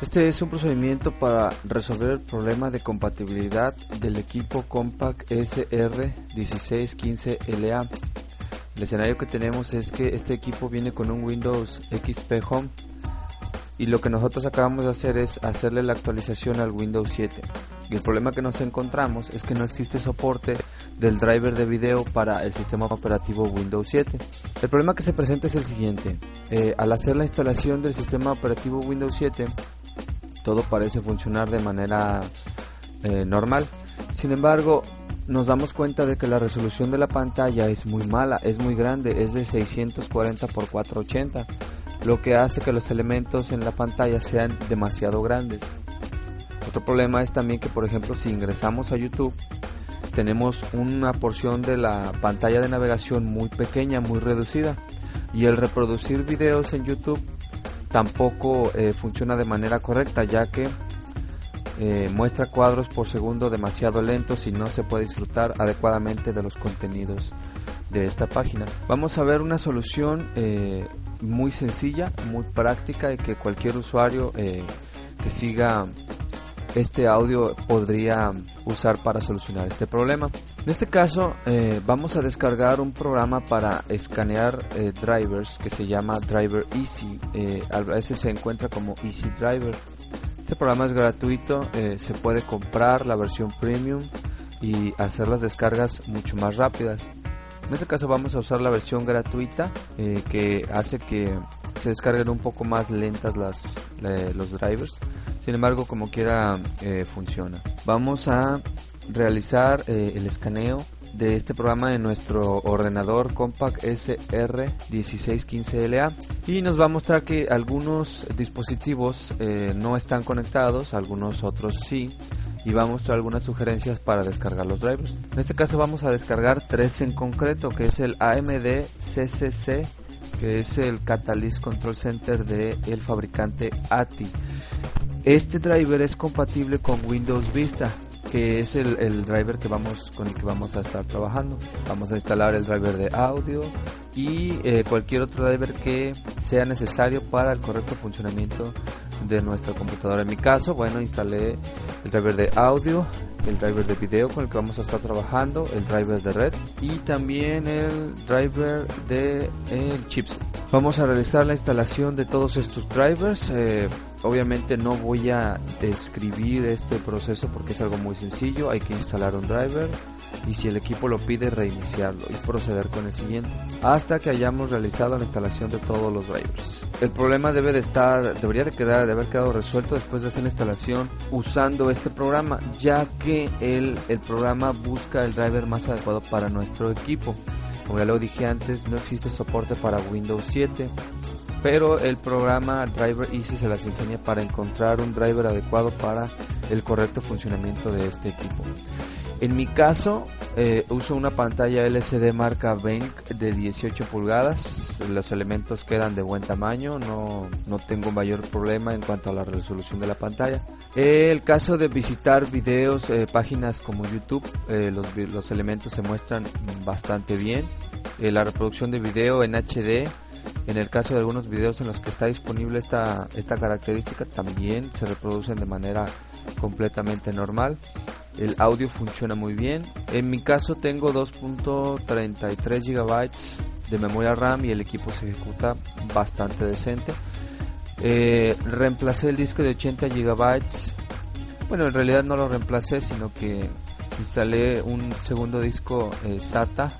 Este es un procedimiento para resolver el problema de compatibilidad del equipo Compact SR1615LA. El escenario que tenemos es que este equipo viene con un Windows XP Home y lo que nosotros acabamos de hacer es hacerle la actualización al Windows 7. Y el problema que nos encontramos es que no existe soporte del driver de video para el sistema operativo Windows 7. El problema que se presenta es el siguiente. Eh, al hacer la instalación del sistema operativo Windows 7, todo parece funcionar de manera eh, normal. Sin embargo, nos damos cuenta de que la resolución de la pantalla es muy mala, es muy grande, es de 640 x 480, lo que hace que los elementos en la pantalla sean demasiado grandes. Otro problema es también que, por ejemplo, si ingresamos a YouTube, tenemos una porción de la pantalla de navegación muy pequeña, muy reducida, y el reproducir videos en YouTube tampoco eh, funciona de manera correcta, ya que eh, muestra cuadros por segundo demasiado lentos y no se puede disfrutar adecuadamente de los contenidos de esta página. Vamos a ver una solución eh, muy sencilla, muy práctica y que cualquier usuario que siga este audio podría usar para solucionar este problema. En este caso eh, vamos a descargar un programa para escanear eh, drivers que se llama Driver Easy. Eh, a veces se encuentra como Easy Driver. Este programa es gratuito, se puede comprar la versión premium y hacer las descargas mucho más rápidas. En este caso vamos a usar la versión gratuita que hace que se descarguen un poco más lentas las, los drivers sin embargo, como quiera, eh, funciona. Vamos a realizar eh, el escaneo de este programa en nuestro ordenador Compact SR1615LA y nos va a mostrar que algunos dispositivos eh, no están conectados, algunos otros sí y va a mostrar algunas sugerencias para descargar los drivers. En este caso vamos a descargar tres en concreto que es el AMD CCC que es el Catalyst Control Center del el fabricante ATI. Este driver es compatible con Windows Vista, que es el, driver que vamos con el que vamos a estar trabajando. Vamos a instalar el driver de audio y eh, cualquier otro driver que sea necesario para el correcto funcionamiento de nuestra computadora. En mi caso, bueno, instalé el driver de audio, el driver de video con el que vamos a estar trabajando, el driver de red y también el driver de el chipset. Vamos a realizar la instalación de todos estos drivers. Eh, obviamente no voy a describir este proceso porque es algo muy sencillo. Hay que instalar un driver y si el equipo lo pide reiniciarlo y proceder con el siguiente hasta que hayamos realizado la instalación de todos los drivers. El problema debe de estar, debería de quedar, de haber quedado resuelto después de hacer la instalación usando este programa, ya que el, el programa busca el driver más adecuado para nuestro equipo. Como ya lo dije antes, no existe soporte para Windows 7, pero el programa Driver Easy se las ingenia para encontrar un driver adecuado para el correcto funcionamiento de este equipo. En mi caso, eh, uso una pantalla LCD marca Bank de 18 pulgadas. Los elementos quedan de buen tamaño, no, no tengo mayor problema en cuanto a la resolución de la pantalla. el caso de visitar videos, eh, páginas como YouTube, eh, los, los, elementos se muestran bastante bien. la reproducción de video en HD en el caso de algunos videos en los que está disponible esta, esta característica también se reproducen de manera completamente normal. El audio funciona muy bien. En mi caso tengo 2.33 GB de memoria RAM y el equipo se ejecuta bastante decente. Eh, reemplacé el disco de 80 GB. Bueno, en realidad no lo reemplacé, sino que instalé un segundo disco eh, SATA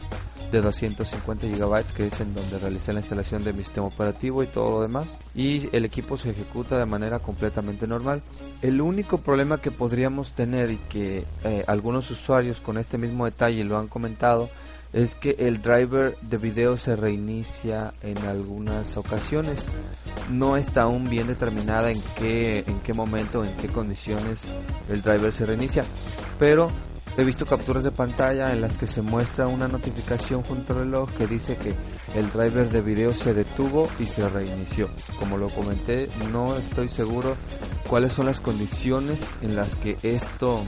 de 250 GB que es en donde realicé la instalación de mi sistema operativo y todo lo demás y el equipo se ejecuta de manera completamente normal el único problema que podríamos tener y que eh, algunos usuarios con este mismo detalle lo han comentado es que el driver de video se reinicia en algunas ocasiones. No está aún bien determinada en qué, en qué momento, en qué condiciones el driver se reinicia. Pero He visto capturas de pantalla en las que se muestra una notificación junto al reloj que dice que el driver de video se detuvo y se reinició. Como lo comenté, no estoy seguro cuáles son las condiciones en las que esto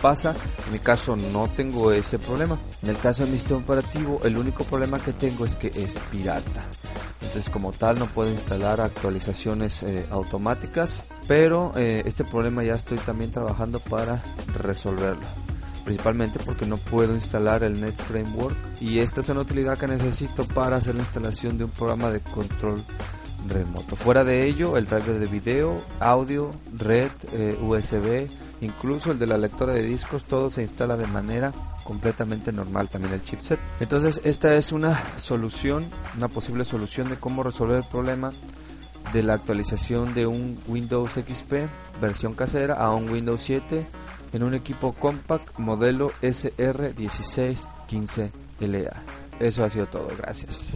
pasa. En mi caso no tengo ese problema. En el caso de mi sistema operativo, el único problema que tengo es que es pirata. entonces como tal no puedo instalar actualizaciones eh, automáticas pero eh, este problema ya estoy también trabajando para resolverlo principalmente porque no puedo instalar el Net Framework y esta es una utilidad que necesito para hacer la instalación de un programa de control remoto. Fuera de ello, el driver de video, audio, red, eh, USB, incluso el de la lectora de discos, todo se instala de manera completamente normal, también el chipset. Entonces, esta es una solución, una posible solución de cómo resolver el problema de la actualización de un Windows XP versión casera a un Windows 7 en un equipo compact modelo SR1615LA. Eso ha sido todo, gracias.